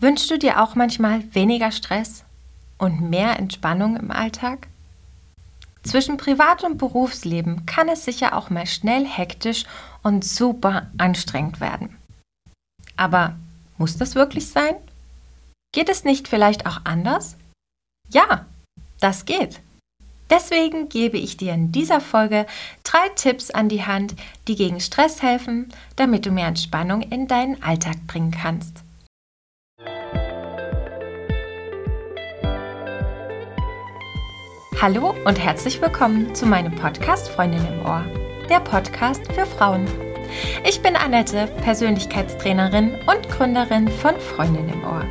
Wünschst du dir auch manchmal weniger Stress und mehr Entspannung im Alltag? Zwischen Privat- und Berufsleben kann es sicher auch mal schnell hektisch und super anstrengend werden. Aber muss das wirklich sein? Geht es nicht vielleicht auch anders? Ja, das geht. Deswegen gebe ich dir in dieser Folge drei Tipps an die Hand, die gegen Stress helfen, damit du mehr Entspannung in deinen Alltag bringen kannst. Hallo und herzlich willkommen zu meinem Podcast Freundin im Ohr, der Podcast für Frauen. Ich bin Annette, Persönlichkeitstrainerin und Gründerin von Freundin im Ohr.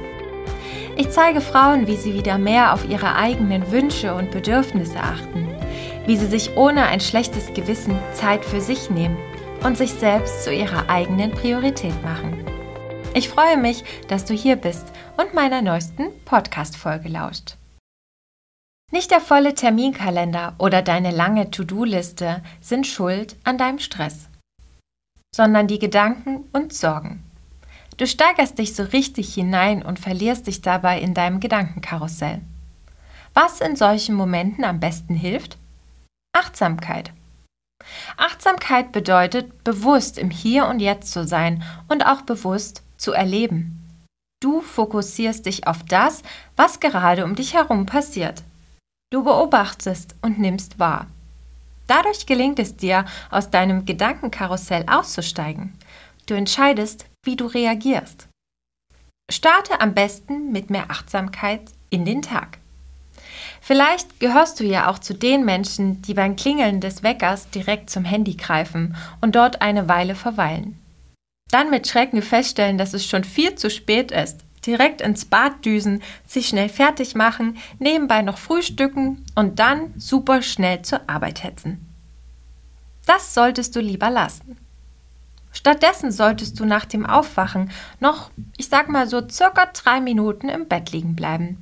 Ich zeige Frauen, wie sie wieder mehr auf ihre eigenen Wünsche und Bedürfnisse achten, wie sie sich ohne ein schlechtes Gewissen Zeit für sich nehmen und sich selbst zu ihrer eigenen Priorität machen. Ich freue mich, dass du hier bist und meiner neuesten Podcast-Folge lauscht. Nicht der volle Terminkalender oder deine lange To-Do-Liste sind schuld an deinem Stress, sondern die Gedanken und Sorgen. Du steigerst dich so richtig hinein und verlierst dich dabei in deinem Gedankenkarussell. Was in solchen Momenten am besten hilft? Achtsamkeit. Achtsamkeit bedeutet, bewusst im Hier und Jetzt zu sein und auch bewusst zu erleben. Du fokussierst dich auf das, was gerade um dich herum passiert. Du beobachtest und nimmst wahr. Dadurch gelingt es dir, aus deinem Gedankenkarussell auszusteigen. Du entscheidest, wie du reagierst. Starte am besten mit mehr Achtsamkeit in den Tag. Vielleicht gehörst du ja auch zu den Menschen, die beim Klingeln des Weckers direkt zum Handy greifen und dort eine Weile verweilen. Dann mit Schrecken feststellen, dass es schon viel zu spät ist direkt ins Bad düsen, sich schnell fertig machen, nebenbei noch frühstücken und dann super schnell zur Arbeit hetzen. Das solltest du lieber lassen. Stattdessen solltest du nach dem Aufwachen noch, ich sag mal so circa drei Minuten im Bett liegen bleiben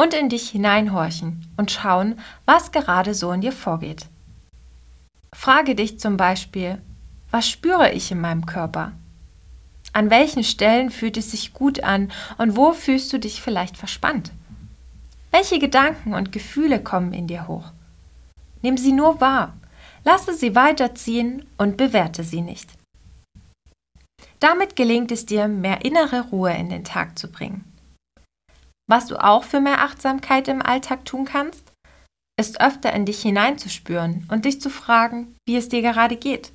und in dich hineinhorchen und schauen, was gerade so in dir vorgeht. Frage dich zum Beispiel, was spüre ich in meinem Körper? An welchen Stellen fühlt es sich gut an und wo fühlst du dich vielleicht verspannt? Welche Gedanken und Gefühle kommen in dir hoch? Nimm sie nur wahr, lasse sie weiterziehen und bewerte sie nicht. Damit gelingt es dir, mehr innere Ruhe in den Tag zu bringen. Was du auch für mehr Achtsamkeit im Alltag tun kannst, ist öfter in dich hineinzuspüren und dich zu fragen, wie es dir gerade geht.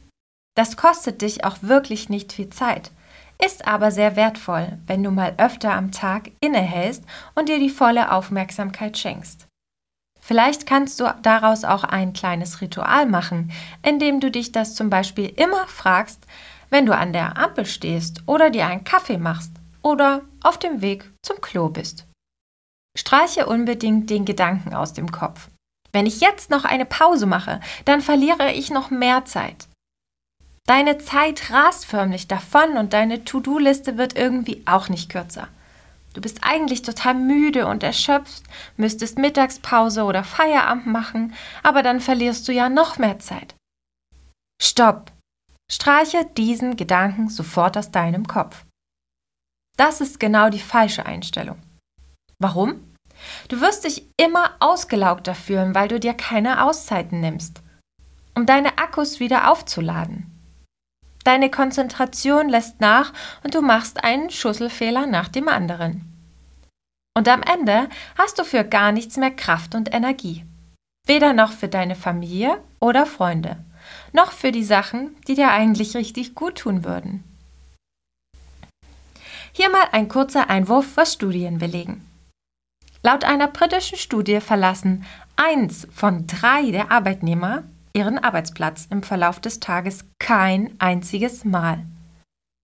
Das kostet dich auch wirklich nicht viel Zeit ist aber sehr wertvoll, wenn du mal öfter am Tag innehältst und dir die volle Aufmerksamkeit schenkst. Vielleicht kannst du daraus auch ein kleines Ritual machen, indem du dich das zum Beispiel immer fragst, wenn du an der Ampel stehst oder dir einen Kaffee machst oder auf dem Weg zum Klo bist. Streiche unbedingt den Gedanken aus dem Kopf. Wenn ich jetzt noch eine Pause mache, dann verliere ich noch mehr Zeit. Deine Zeit rast förmlich davon und deine To-Do-Liste wird irgendwie auch nicht kürzer. Du bist eigentlich total müde und erschöpft, müsstest Mittagspause oder Feierabend machen, aber dann verlierst du ja noch mehr Zeit. Stopp! Streiche diesen Gedanken sofort aus deinem Kopf. Das ist genau die falsche Einstellung. Warum? Du wirst dich immer ausgelaugter fühlen, weil du dir keine Auszeiten nimmst, um deine Akkus wieder aufzuladen. Deine Konzentration lässt nach und du machst einen Schusselfehler nach dem anderen. Und am Ende hast du für gar nichts mehr Kraft und Energie. Weder noch für deine Familie oder Freunde, noch für die Sachen, die dir eigentlich richtig gut tun würden. Hier mal ein kurzer Einwurf, was Studien belegen. Laut einer britischen Studie verlassen eins von drei der Arbeitnehmer ihren Arbeitsplatz im Verlauf des Tages kein einziges Mal.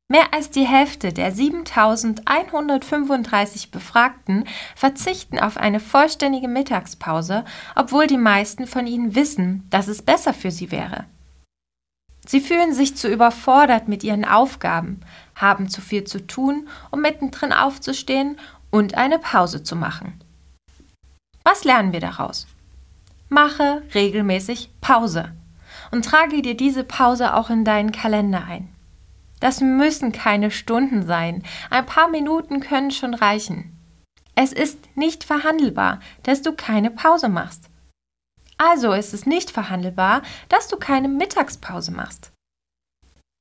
Mehr als die Hälfte der 7135 Befragten verzichten auf eine vollständige Mittagspause, obwohl die meisten von ihnen wissen, dass es besser für sie wäre. Sie fühlen sich zu überfordert mit ihren Aufgaben, haben zu viel zu tun, um mittendrin aufzustehen und eine Pause zu machen. Was lernen wir daraus? Mache regelmäßig Pause und trage dir diese Pause auch in deinen Kalender ein. Das müssen keine Stunden sein. Ein paar Minuten können schon reichen. Es ist nicht verhandelbar, dass du keine Pause machst. Also ist es nicht verhandelbar, dass du keine Mittagspause machst.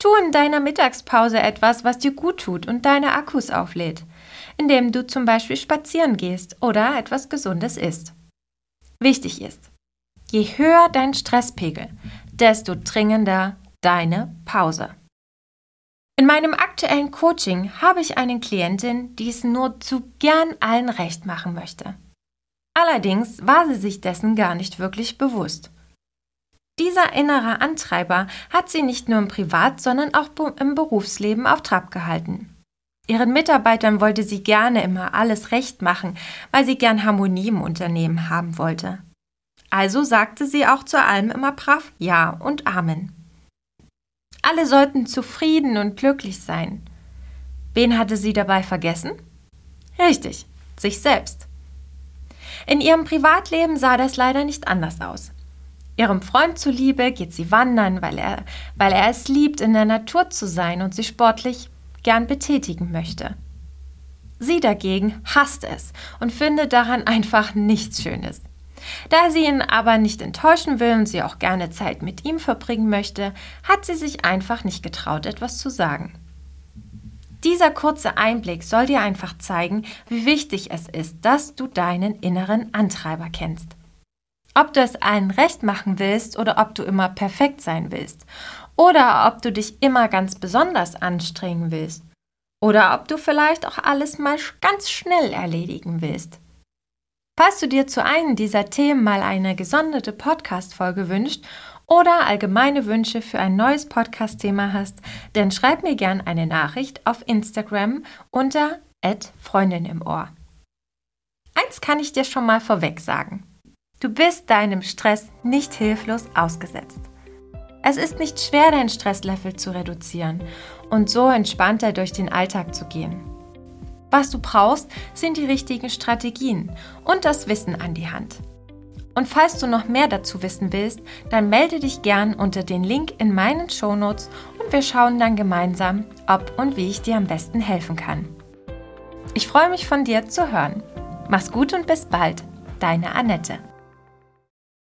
Tu in deiner Mittagspause etwas, was dir gut tut und deine Akkus auflädt, indem du zum Beispiel spazieren gehst oder etwas Gesundes isst. Wichtig ist, je höher dein Stresspegel, desto dringender deine Pause. In meinem aktuellen Coaching habe ich eine Klientin, die es nur zu gern allen recht machen möchte. Allerdings war sie sich dessen gar nicht wirklich bewusst. Dieser innere Antreiber hat sie nicht nur im Privat, sondern auch im Berufsleben auf Trab gehalten. Ihren Mitarbeitern wollte sie gerne immer alles recht machen, weil sie gern Harmonie im Unternehmen haben wollte. Also sagte sie auch zu allem immer brav Ja und Amen. Alle sollten zufrieden und glücklich sein. Wen hatte sie dabei vergessen? Richtig, sich selbst. In ihrem Privatleben sah das leider nicht anders aus. Ihrem Freund zuliebe geht sie wandern, weil er, weil er es liebt, in der Natur zu sein und sie sportlich gern betätigen möchte. Sie dagegen hasst es und findet daran einfach nichts Schönes. Da sie ihn aber nicht enttäuschen will und sie auch gerne Zeit mit ihm verbringen möchte, hat sie sich einfach nicht getraut, etwas zu sagen. Dieser kurze Einblick soll dir einfach zeigen, wie wichtig es ist, dass du deinen inneren Antreiber kennst. Ob du es allen recht machen willst oder ob du immer perfekt sein willst. Oder ob du dich immer ganz besonders anstrengen willst. Oder ob du vielleicht auch alles mal ganz schnell erledigen willst. Falls du dir zu einem dieser Themen mal eine gesonderte Podcast-Folge wünschst oder allgemeine Wünsche für ein neues Podcast-Thema hast, dann schreib mir gern eine Nachricht auf Instagram unter Freundin im Ohr. Eins kann ich dir schon mal vorweg sagen. Du bist deinem Stress nicht hilflos ausgesetzt. Es ist nicht schwer, dein Stresslevel zu reduzieren und so entspannter durch den Alltag zu gehen. Was du brauchst, sind die richtigen Strategien und das Wissen an die Hand. Und falls du noch mehr dazu wissen willst, dann melde dich gern unter den Link in meinen Shownotes und wir schauen dann gemeinsam, ob und wie ich dir am besten helfen kann. Ich freue mich von dir zu hören. Mach's gut und bis bald, deine Annette.